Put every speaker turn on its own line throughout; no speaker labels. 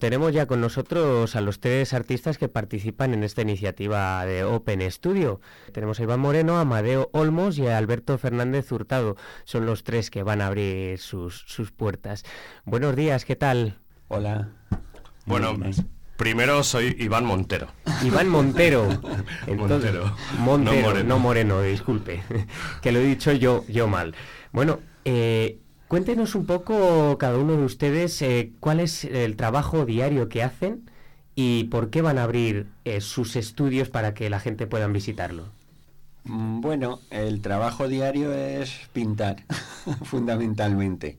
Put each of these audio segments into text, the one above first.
tenemos ya con nosotros a los tres artistas que participan en esta iniciativa de Open Studio. Tenemos a Iván Moreno, a Amadeo Olmos y a Alberto Fernández Hurtado. Son los tres que van a abrir sus, sus puertas. Buenos días, ¿qué tal?
Hola.
Bueno, primero soy Iván Montero.
Iván Montero.
Montero.
Montero, no Moreno. disculpe. que lo he dicho yo, yo mal. Bueno, eh, Cuéntenos un poco cada uno de ustedes eh, cuál es el trabajo diario que hacen y por qué van a abrir eh, sus estudios para que la gente pueda visitarlo.
Mm, bueno, el trabajo diario es pintar, fundamentalmente.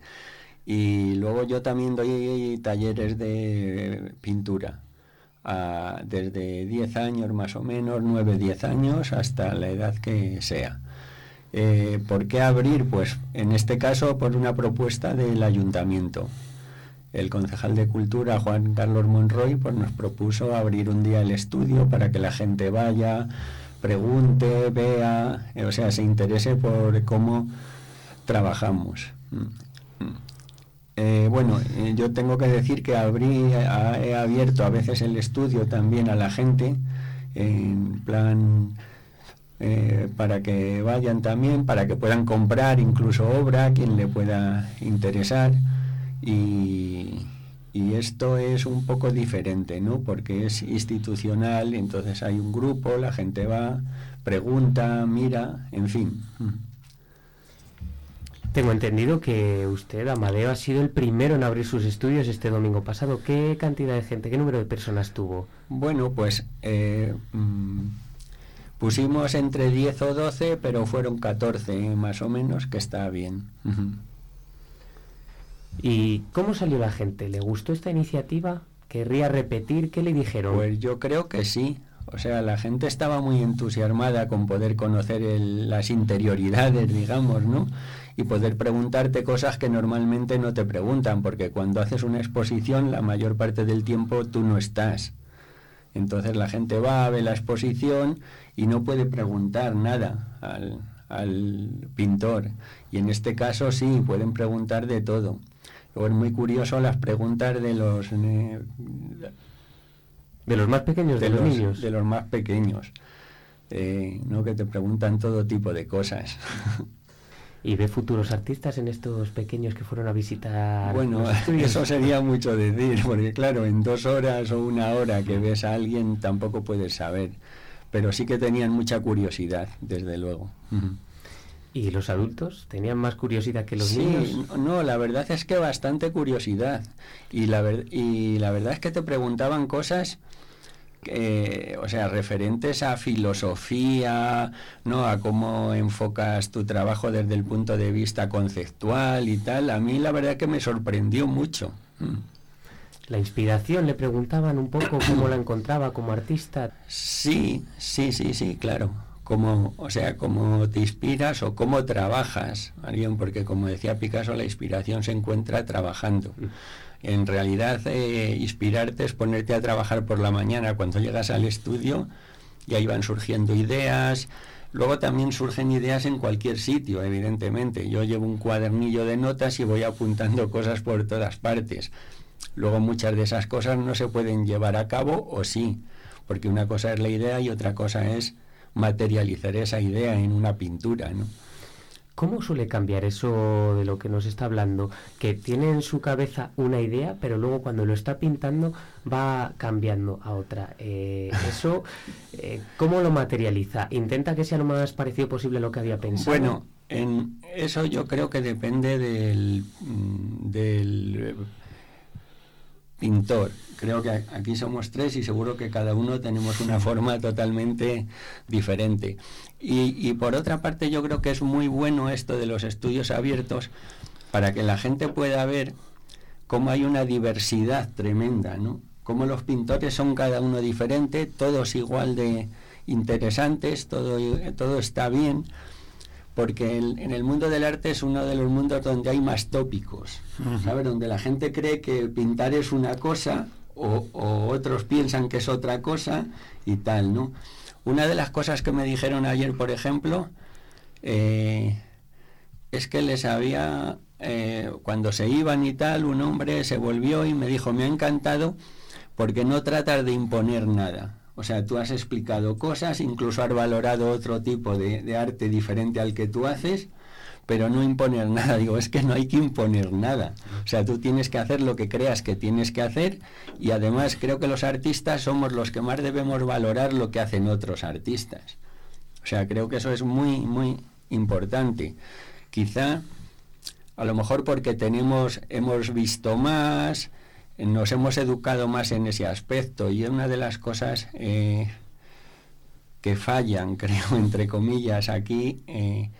Y luego yo también doy talleres de pintura, desde 10 años más o menos, 9, 10 años, hasta la edad que sea. Eh, ¿Por qué abrir? Pues en este caso por una propuesta del ayuntamiento. El concejal de Cultura, Juan Carlos Monroy, pues nos propuso abrir un día el estudio para que la gente vaya, pregunte, vea, eh, o sea, se interese por cómo trabajamos. Eh, bueno, yo tengo que decir que abrí, he abierto a veces el estudio también a la gente, en plan eh, para que vayan también, para que puedan comprar incluso obra, quien le pueda interesar. Y, esto es un poco diferente, ¿no? Porque es institucional, entonces hay un grupo, la gente va, pregunta, mira, en fin.
Tengo entendido que usted, Amadeo, ha sido el primero en abrir sus estudios este domingo pasado. ¿Qué cantidad de gente, qué número de personas tuvo?
Bueno, pues eh, mm, Pusimos entre 10 o 12, pero fueron 14 más o menos, que está bien.
¿Y cómo salió la gente? ¿Le gustó esta iniciativa? ¿Querría repetir? ¿Qué le dijeron?
Pues yo creo que sí. O sea, la gente estaba muy entusiasmada con poder conocer las interioridades, digamos, ¿no? Y poder preguntarte cosas que normalmente no te preguntan, porque cuando haces una exposición la mayor parte del tiempo tú no estás. Entonces la gente va, a ver la exposición y no puede preguntar nada al, pintor. Y en este caso sí, pueden preguntar de todo. Luego es muy curioso las preguntas de los...
Eh, de los más pequeños, de, los, niños.
De los más pequeños. Eh, ¿no? que te preguntan todo tipo de cosas.
¿Y ve futuros artistas en estos pequeños que fueron a visitar?
Bueno, eso sería mucho decir, porque claro, en dos horas o una hora que ves a alguien tampoco puedes saber, pero sí que tenían mucha curiosidad, desde luego.
¿Y los adultos tenían más curiosidad que los niños?
No, la verdad es que bastante curiosidad. Y la, y la verdad es que te preguntaban cosas o sea, referentes a filosofía, ¿no? A cómo enfocas tu trabajo desde el punto de vista conceptual y tal, a mí la verdad que me sorprendió mucho. Mm.
La inspiración, le preguntaban un poco cómo la encontraba como artista.
Sí, sí, sí, sí, claro. Cómo, o sea, cómo te inspiras o cómo trabajas, porque como decía Picasso, la inspiración se encuentra trabajando. Mm. En realidad, eh, inspirarte es ponerte a trabajar por la mañana cuando llegas al estudio y ahí van surgiendo ideas. Luego también surgen ideas en cualquier sitio, evidentemente. Yo llevo un cuadernillo de notas y voy apuntando cosas por todas partes. Luego muchas de esas cosas no se pueden llevar a cabo o sí, porque una cosa es la idea y otra cosa es materializar esa idea en una pintura, ¿no?
¿Cómo suele cambiar eso de lo que nos está hablando? Que tiene en su cabeza una idea, pero luego cuando lo está pintando va cambiando a otra. Eh, eso, eh, ¿cómo lo materializa? ¿Intenta que sea lo más parecido posible a lo que había pensado?
Bueno, en eso yo creo que depende del, mm, del pintor. Creo que aquí somos tres y seguro que cada uno tenemos una forma totalmente diferente. Y, por otra parte yo creo que es muy bueno esto de los estudios abiertos para que la gente pueda ver cómo hay una diversidad tremenda, ¿no? Cómo los pintores son cada uno diferente, todos igual de interesantes, todo, todo está bien porque en el mundo del arte es uno de los mundos donde hay más tópicos, ¿sabes? Donde la gente cree que pintar es una cosa o, otros piensan que es otra cosa y tal, ¿no? Una de las cosas que me dijeron ayer, por ejemplo, eh, es que les había eh, cuando se iban y tal, un hombre se volvió y me dijo, me ha encantado porque no tratas de imponer nada. O sea, tú has explicado cosas, incluso has valorado otro tipo de, arte diferente al que tú haces, pero no imponer nada. Digo, es que no hay que imponer nada. O sea, tú tienes que hacer lo que creas que tienes que hacer y además creo que los artistas somos los que más debemos valorar lo que hacen otros artistas. O sea, creo que eso es muy, muy importante. Quizá, a lo mejor porque tenemos, hemos visto más, nos hemos educado más en ese aspecto y una de las cosas eh, que fallan, creo, entre comillas, aquí, eh,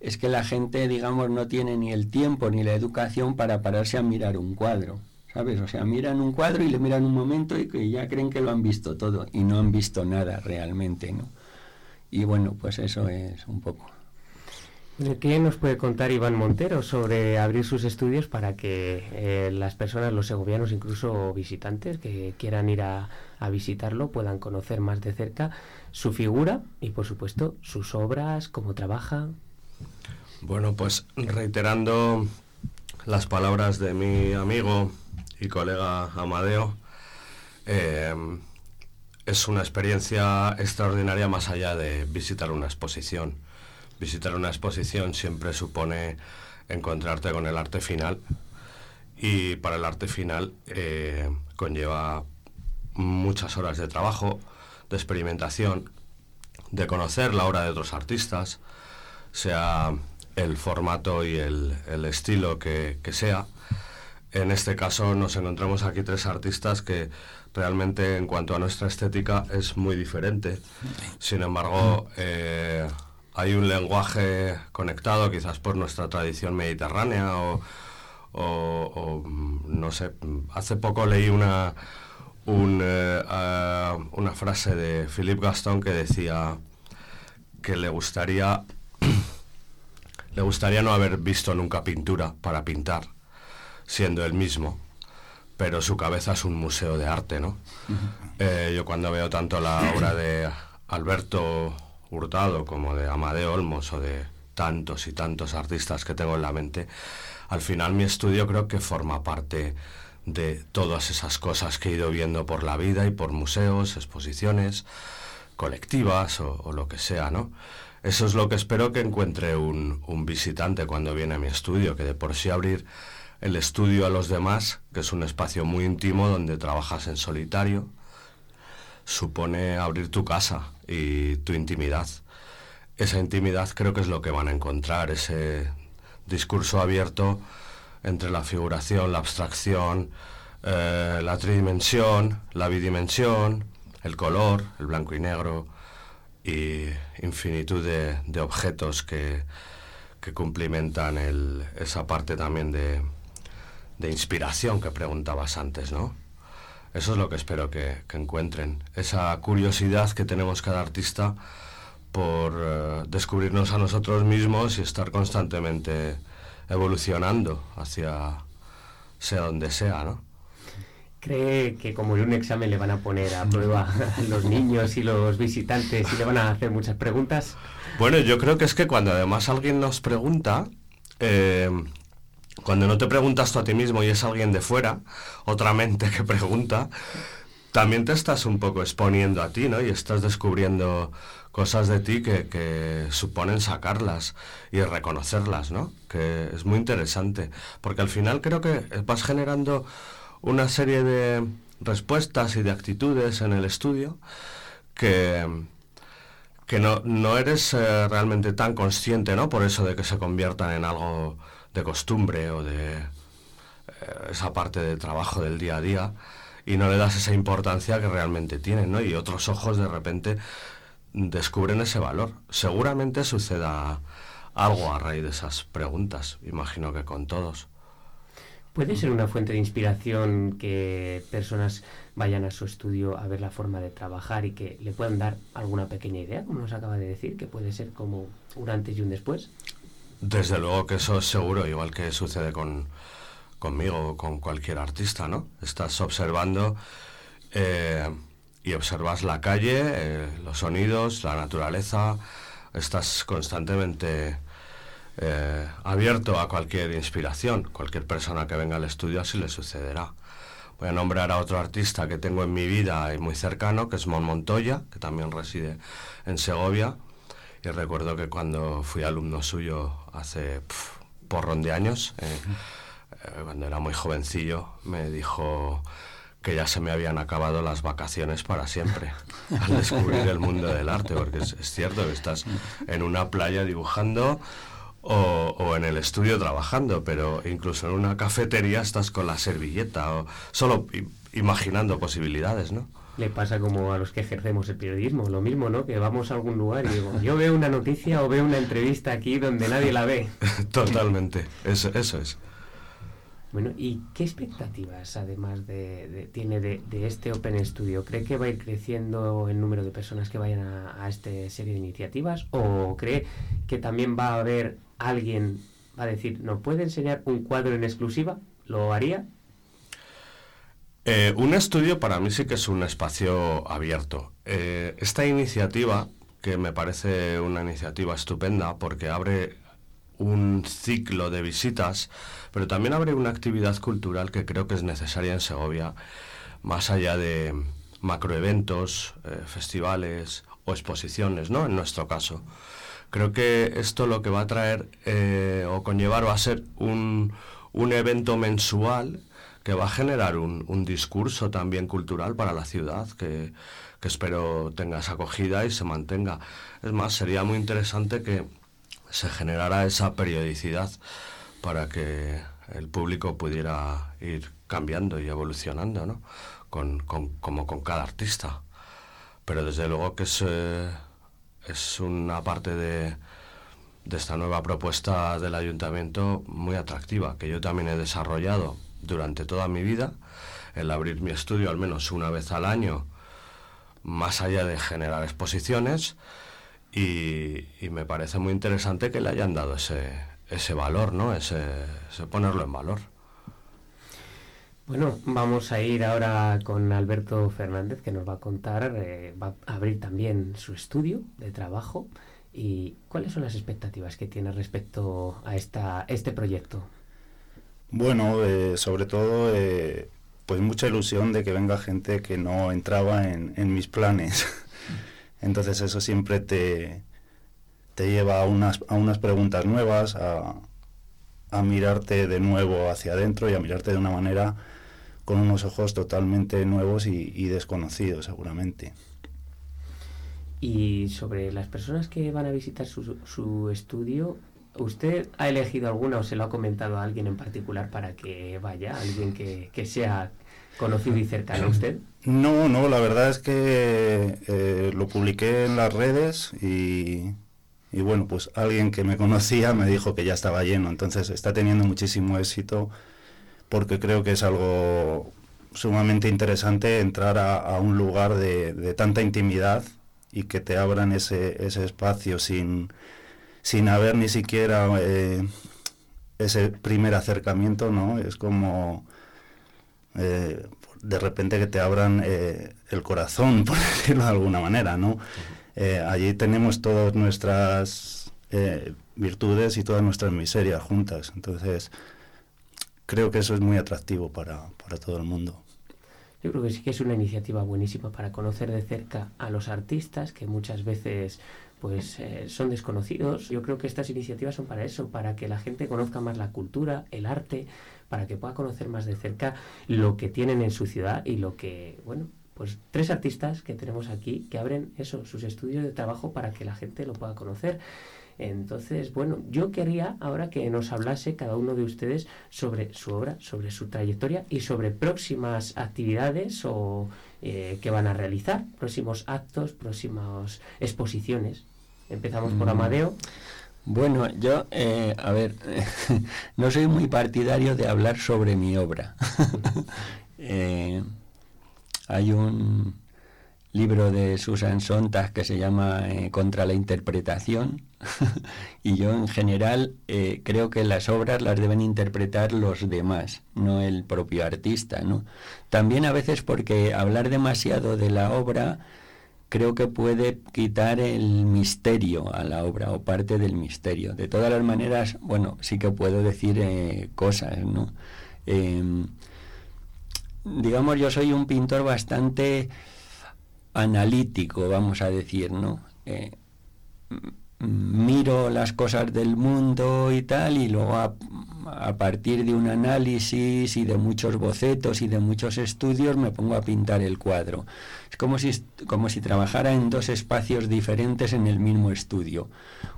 es que la gente, digamos, no tiene ni el tiempo ni la educación para pararse a mirar un cuadro. ¿Sabes? O sea, miran un cuadro y le miran un momento y que ya creen que lo han visto todo y no han visto nada realmente, ¿no? Y bueno, pues eso es un poco.
¿Qué nos puede contar Iván Montero sobre abrir sus estudios para que eh, las personas, los segovianos, incluso visitantes que quieran ir a, visitarlo, puedan conocer más de cerca su figura y, por supuesto, sus obras, cómo trabaja?
Bueno, pues reiterando las palabras de mi amigo y colega Amadeo, eh, es una experiencia extraordinaria más allá de visitar una exposición. Visitar una exposición siempre supone encontrarte con el arte final y para el arte final eh, conlleva muchas horas de trabajo, de experimentación, de conocer la obra de otros artistas, sea el formato y el, el estilo que, que, sea. En este caso nos encontramos aquí tres artistas que realmente en cuanto a nuestra estética es muy diferente. Sin embargo, eh, hay un lenguaje conectado quizás por nuestra tradición mediterránea o, o, o no sé, hace poco leí una, un, eh, uh, una frase de Philippe Gaston que decía que le gustaría le gustaría no haber visto nunca pintura para pintar, siendo él mismo, pero su cabeza es un museo de arte, ¿no? Uh -huh. eh, yo cuando veo tanto la obra de Alberto Hurtado como de Amadeo Olmos o de tantos y tantos artistas que tengo en la mente, al final mi estudio creo que forma parte de todas esas cosas que he ido viendo por la vida y por museos, exposiciones colectivas o, lo que sea, ¿no? Eso es lo que espero que encuentre un, un, visitante cuando viene a mi estudio, que de por sí abrir el estudio a los demás, que es un espacio muy íntimo donde trabajas en solitario, supone abrir tu casa y tu intimidad. Esa intimidad creo que es lo que van a encontrar, ese discurso abierto entre la figuración, la abstracción, eh, la tridimensión, la bidimensión, el color, el blanco y negro, y infinitud de, de objetos que, que cumplimentan el, esa parte también de, de, inspiración que preguntabas antes, ¿no? Eso es lo que espero que, que encuentren, esa curiosidad que tenemos cada artista por uh, descubrirnos a nosotros mismos y estar constantemente evolucionando hacia sea donde sea, ¿no?
cree que como en un examen le van a poner a prueba a los niños y los visitantes y le van a hacer muchas preguntas?
Bueno, yo creo que es que cuando además alguien nos pregunta, eh, cuando no te preguntas tú a ti mismo y es alguien de fuera, otra mente que pregunta, también te estás un poco exponiendo a ti, ¿no? Y estás descubriendo cosas de ti que, que, suponen sacarlas y reconocerlas, ¿no? Que es muy interesante, porque al final creo que vas generando una serie de respuestas y de actitudes en el estudio que, que no, no eres eh, realmente tan consciente, ¿no? Por eso de que se conviertan en algo de costumbre o de eh, esa parte de trabajo del día a día y no le das esa importancia que realmente tienen, ¿no? Y otros ojos de repente descubren ese valor. Seguramente suceda algo a raíz de esas preguntas, imagino que con todos.
¿Puede ser una fuente de inspiración que personas vayan a su estudio a ver la forma de trabajar y que le puedan dar alguna pequeña idea, como nos acaba de decir, que puede ser como un antes y un después?
Desde luego que eso es seguro, igual que sucede con, conmigo o con cualquier artista, ¿no? Estás observando eh, y observas la calle, eh, los sonidos, la naturaleza, estás constantemente eh, abierto a cualquier inspiración. Cualquier persona que venga al estudio así le sucederá. Voy a nombrar a otro artista que tengo en mi vida y muy cercano, que es Mon Montoya, que también reside en Segovia. Y recuerdo que cuando fui alumno suyo hace porrón de años, eh, eh, cuando era muy jovencillo, me dijo que ya se me habían acabado las vacaciones para siempre al descubrir el mundo del arte, porque es, es cierto que estás en una playa dibujando o, en el estudio trabajando, pero incluso en una cafetería estás con la servilleta o solo imaginando posibilidades, ¿no?
Le pasa como a los que ejercemos el periodismo, lo mismo, ¿no? Que vamos a algún lugar y digo, yo veo una noticia o veo una entrevista aquí donde nadie la ve.
Totalmente, eso, eso es.
Bueno, ¿y qué expectativas además de, tiene de, este Open Studio? ¿Cree que va a ir creciendo el número de personas que vayan a, a esta serie de iniciativas? ¿O cree que también va a haber alguien, va a decir, ¿nos puede enseñar un cuadro en exclusiva? ¿Lo haría?
Eh, un estudio para mí sí que es un espacio abierto. Eh, esta iniciativa, que me parece una iniciativa estupenda porque abre un ciclo de visitas, pero también abre una actividad cultural que creo que es necesaria en Segovia, más allá de macroeventos, eh, festivales o exposiciones, ¿no? En nuestro caso. Creo que esto lo que va a traer eh, o conllevar va a ser un, evento mensual que va a generar un, discurso también cultural para la ciudad, que, que espero tenga esa acogida y se mantenga. Es más, sería muy interesante que se generara esa periodicidad para que el público pudiera ir cambiando y evolucionando, ¿no? Con, como con cada artista. Pero desde luego que es, eh, es una parte de, de esta nueva propuesta del ayuntamiento muy atractiva, que yo también he desarrollado durante toda mi vida, el abrir mi estudio al menos una vez al año, más allá de generar exposiciones, y, me parece muy interesante que le hayan dado ese, ese valor, ¿no? Ese, ponerlo en valor.
Bueno, vamos a ir ahora con Alberto Fernández, que nos va a contar, eh, va a abrir también su estudio de trabajo. ¿Y cuáles son las expectativas que tiene respecto a esta, este proyecto?
Bueno, eh, sobre todo, eh, pues mucha ilusión de que venga gente que no entraba en, mis planes. Entonces eso siempre te, te lleva a unas, a unas preguntas nuevas, a, a mirarte de nuevo hacia adentro y a mirarte de una manera con unos ojos totalmente nuevos y, desconocidos seguramente.
Y sobre las personas que van a visitar su, su, estudio, ¿usted ha elegido alguna o se lo ha comentado a alguien en particular para que vaya? ¿Alguien que, que sea conocido y cercano a usted?
No, no, la verdad es que eh, lo publiqué en las redes y, bueno, pues alguien que me conocía me dijo que ya estaba lleno, entonces está teniendo muchísimo éxito porque creo que es algo sumamente interesante entrar a, un lugar de, tanta intimidad y que te abran ese, ese espacio sin, sin haber ni siquiera eh, ese primer acercamiento, ¿no? Es como eh, de repente que te abran eh, el corazón, por decirlo de alguna manera, ¿no? Allí tenemos todas nuestras virtudes y todas nuestras miserias juntas, entonces creo que eso es muy atractivo para, para todo el mundo.
Yo creo que sí que es una iniciativa buenísima para conocer de cerca a los artistas que muchas veces pues son desconocidos. Yo creo que estas iniciativas son para eso, para que la gente conozca más la cultura, el arte, para que pueda conocer más de cerca lo que tienen en su ciudad y lo que, bueno, pues tres artistas que tenemos aquí que abren eso, sus estudios de trabajo para que la gente lo pueda conocer. Entonces, bueno, yo quería ahora que nos hablase cada uno de ustedes sobre su obra, sobre su trayectoria y sobre próximas actividades o eh, que van a realizar, próximos actos, próximas exposiciones. Empezamos por. Amadeo.
Bueno, yo, eh, a ver, no soy muy partidario de hablar sobre mi obra. Eh, hay un libro de Susan Sontag que se llama eh, Contra la Interpretación y yo en general creo que las obras las deben interpretar los demás, no el propio artista. ¿no? También a veces porque hablar demasiado de la obra creo que puede quitar el misterio a la obra o parte del misterio. De todas las maneras, bueno, sí que puedo decir eh, cosas, ¿no? Em, digamos, yo soy un pintor bastante analítico, vamos a decir, ¿no? Eh, miro las cosas del mundo y tal, y luego a, partir de un análisis y de muchos bocetos y de muchos estudios me pongo a pintar el cuadro. Es como si, como si trabajara en dos espacios diferentes en el mismo estudio.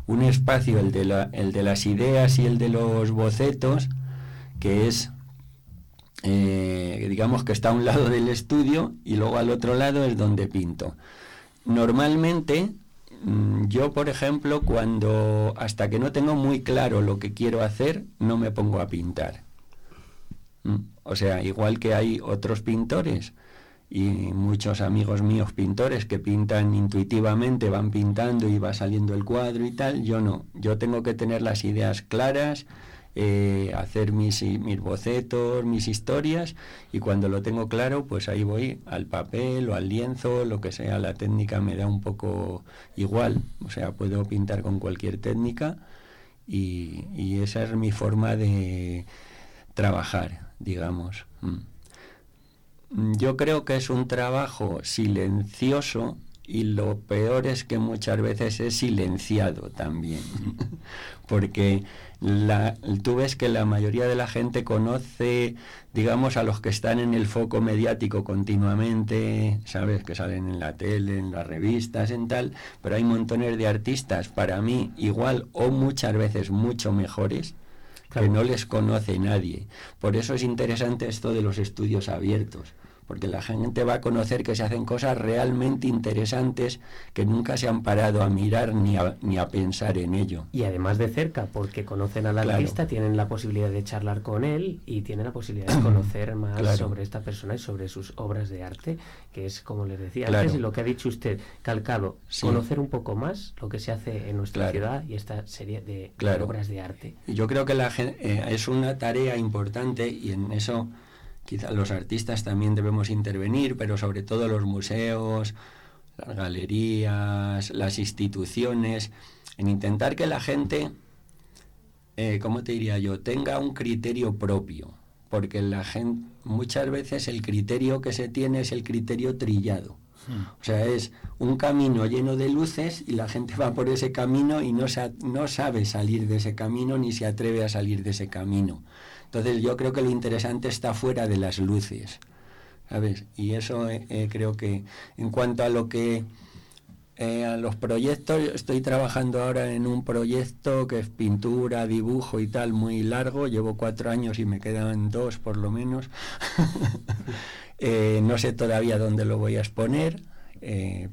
Un espacio, el de, la, el de las ideas y el de los bocetos, que es, eh, digamos que está a un lado del estudio y luego al otro lado es donde pinto. Normalmente yo, por ejemplo, cuando hasta que no tengo muy claro lo que quiero hacer, no me pongo a pintar. Mm, o sea, igual que hay otros pintores y muchos amigos míos pintores que pintan intuitivamente, van pintando y va saliendo el cuadro y tal, yo no. Yo tengo que tener las ideas claras eh, hacer mis, mis bocetos, mis historias y cuando lo tengo claro, pues ahí voy al papel o al lienzo, lo que sea, la técnica me da un poco igual, o sea, puedo pintar con cualquier técnica y, esa es mi forma de trabajar, digamos. Mm. Yo creo que es un trabajo silencioso y lo peor es que muchas veces es silenciado también, porque la, tú ves que la mayoría de la gente conoce, digamos, a los que están en el foco mediático continuamente, sabes, que salen en la tele, en las revistas, en tal, pero hay montones de artistas, para mí, igual o muchas veces mucho mejores, que no les conoce nadie. Por eso es interesante esto de los estudios abiertos porque la gente va a conocer que se hacen cosas realmente interesantes que nunca se han parado a mirar ni a, ni a pensar en ello.
Y además de cerca, porque conocen al artista, tienen la posibilidad de charlar con él y tienen la posibilidad de conocer más sobre esta persona y sobre sus obras de arte, que es, como les decía antes, lo que ha dicho usted, calcado, conocer un poco más lo que se hace en nuestra ciudad y esta serie de, obras de arte.
Yo creo que la, eh, es una tarea importante y en eso quizá los artistas también debemos intervenir, pero sobre todo los museos, las galerías, las instituciones, en intentar que la gente, eh, ¿cómo te diría yo?, tenga un criterio propio, porque la gente, muchas veces el criterio que se tiene es el criterio trillado. Hmm. O sea, es un camino lleno de luces y la gente va por ese camino y no, no sabe salir de ese camino ni se atreve a salir de ese camino. Entonces yo creo que lo interesante está fuera de las luces, ¿sabes? Y eso eh, eh, creo que en cuanto a lo que... Eh, a los proyectos, estoy trabajando ahora en un proyecto que es pintura, dibujo y tal, muy largo, llevo cuatro años y me quedan dos por lo menos. no sé todavía dónde lo voy a exponer,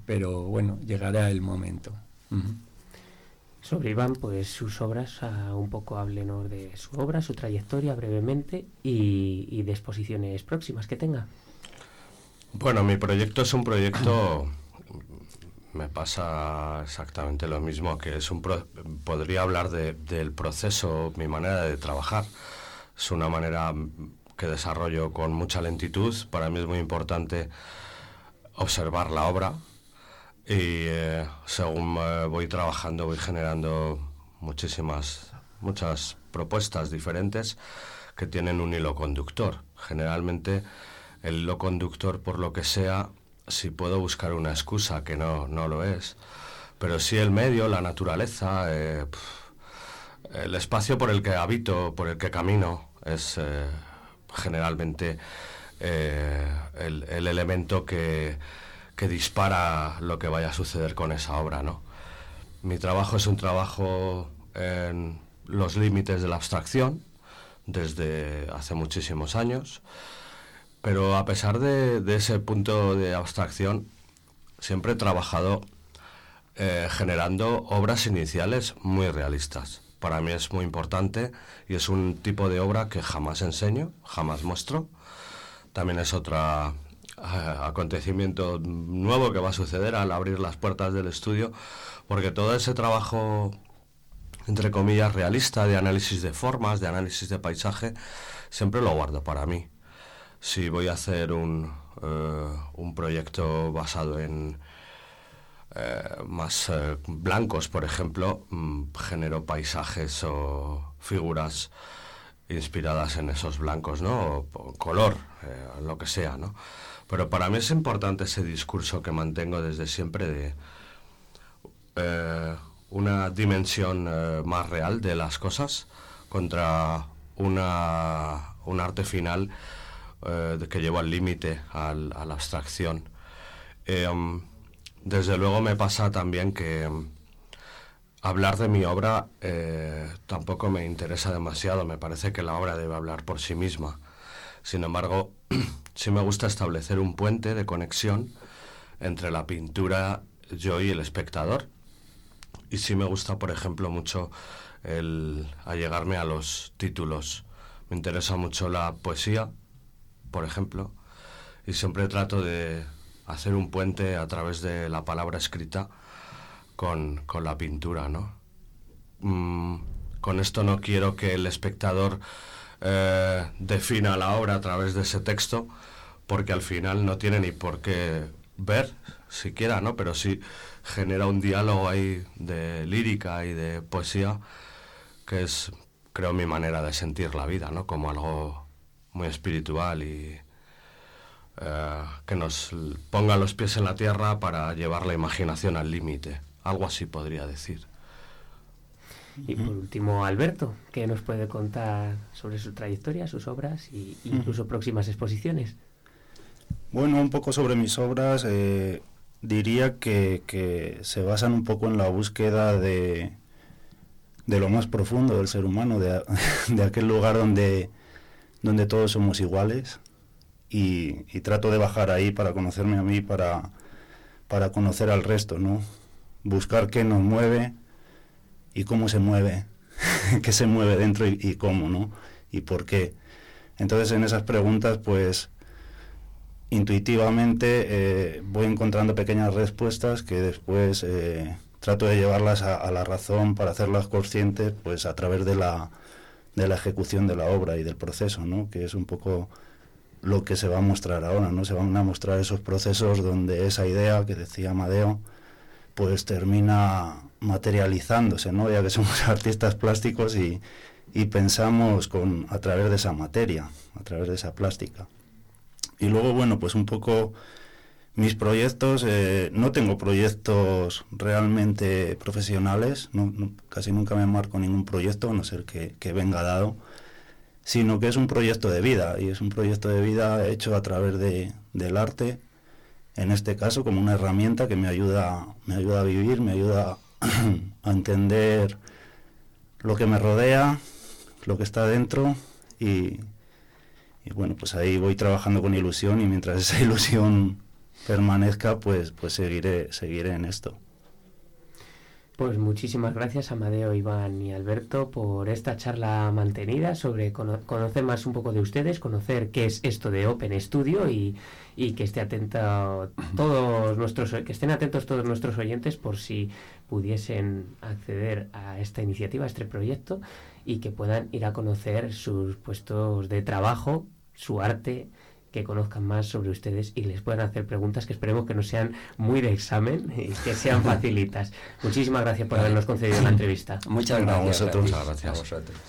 pero bueno, llegará el momento
sobre Iván, pues sus obras, un poco háblenos de su obra, su trayectoria brevemente y, de exposiciones próximas que tenga.
Bueno, mi proyecto es un proyecto, me pasa exactamente lo mismo, que es un podría hablar del proceso, mi manera de trabajar. Es una manera que desarrollo con mucha lentitud. Para mí es muy importante observar la obra, y eh, según voy trabajando voy generando muchísimas, muchas propuestas diferentes que tienen un hilo conductor. Generalmente el hilo conductor, por lo que sea, si puedo buscar una excusa, que no, no lo es, pero sí el medio, la naturaleza, eh, el espacio por el que habito, por el que camino, es eh, generalmente el, el elemento que que dispara lo que vaya a suceder con esa obra, ¿no? Mi trabajo es un trabajo en los límites de la abstracción desde hace muchísimos años, pero a pesar de, ese punto de abstracción, siempre he trabajado eh, generando obras iniciales muy realistas. Para mí es muy importante y es un tipo de obra que jamás enseño, jamás muestro. También es otra acontecimiento nuevo que va a suceder al abrir las puertas del estudio, porque todo ese trabajo, entre comillas, realista de análisis de formas, de análisis de paisaje, siempre lo guardo para mí. Si voy a hacer un, eh, un proyecto basado en, eh, más eh, blancos, por ejemplo, mm, genero paisajes o figuras inspiradas en esos blancos, ¿no? O, color, lo que sea, ¿no? Pero para mí es importante ese discurso que mantengo desde siempre de una dimensión más real de las cosas contra una, un arte final que lleva al límite, a la abstracción. Desde luego me pasa también que hablar de mi obra eh, tampoco me interesa demasiado, me parece que la obra debe hablar por sí misma. Sin embargo, sí me gusta establecer un puente de conexión entre la pintura, yo y el espectador. Y sí me gusta, por ejemplo, mucho el allegarme a los títulos. Me interesa mucho la poesía, por ejemplo, y siempre trato de hacer un puente a través de la palabra escrita con, la pintura, ¿no? Mm, con esto no quiero que el espectador eh, defina la obra a través de ese texto, porque al final no tiene ni por qué ver siquiera, ¿no? Pero sí genera un diálogo ahí de lírica y de poesía que es, creo, mi manera de sentir la vida, ¿no? Como algo muy espiritual y, eh, que nos ponga los pies en la tierra para llevar la imaginación al límite. Algo así podría decir.
Y por último, Alberto, ¿qué nos puede contar sobre su trayectoria, sus obras e incluso próximas exposiciones?
Bueno, un poco sobre mis obras. Eh, diría que, se basan un poco en la búsqueda de, de lo más profundo del ser humano, de, de aquel lugar donde, donde todos somos iguales, y, trato de bajar ahí para conocerme a mí, para, para conocer al resto, ¿no? Buscar qué nos mueve y cómo se mueve, qué se mueve dentro y, cómo, ¿no? Y por qué. Entonces en esas preguntas, pues intuitivamente eh, voy encontrando pequeñas respuestas que después eh, trato de llevarlas a, la razón para hacerlas conscientes, pues a través de la, de la ejecución de la obra y del proceso, ¿no? Que es un poco lo que se va a mostrar ahora, ¿no? Se van a mostrar esos procesos donde esa idea que decía Amadeo, pues termina materializándose, ¿no? Ya que somos artistas plásticos y, pensamos con, a través de esa materia, a través de esa plástica. Y luego, bueno, pues un poco mis proyectos, eh, no tengo proyectos realmente profesionales, casi nunca me marco ningún proyecto, a no ser que, venga dado sino que es un proyecto de vida y es un proyecto de vida hecho a través de, del arte, en este caso como una herramienta que me ayuda, me ayuda a vivir, me ayuda a entender lo que me rodea, lo que está dentro y, bueno, pues ahí voy trabajando con ilusión y mientras esa ilusión permanezca, pues, pues seguiré, seguiré en esto.
Pues muchísimas gracias Amadeo, Iván y Alberto por esta charla mantenida sobre conocer más un poco de ustedes, conocer qué es esto de Open Studio y, que esté atento todos nuestros que estén atentos todos nuestros oyentes por si pudiesen acceder a esta iniciativa, a este proyecto y que puedan ir a conocer sus puestos de trabajo, su arte que conozcan más sobre ustedes y les puedan hacer preguntas que esperemos que no sean muy de examen y que sean facilitas. Muchísimas gracias por habernos concedido la entrevista.
Muchas gracias. A vosotros. Muchas gracias. A vosotros.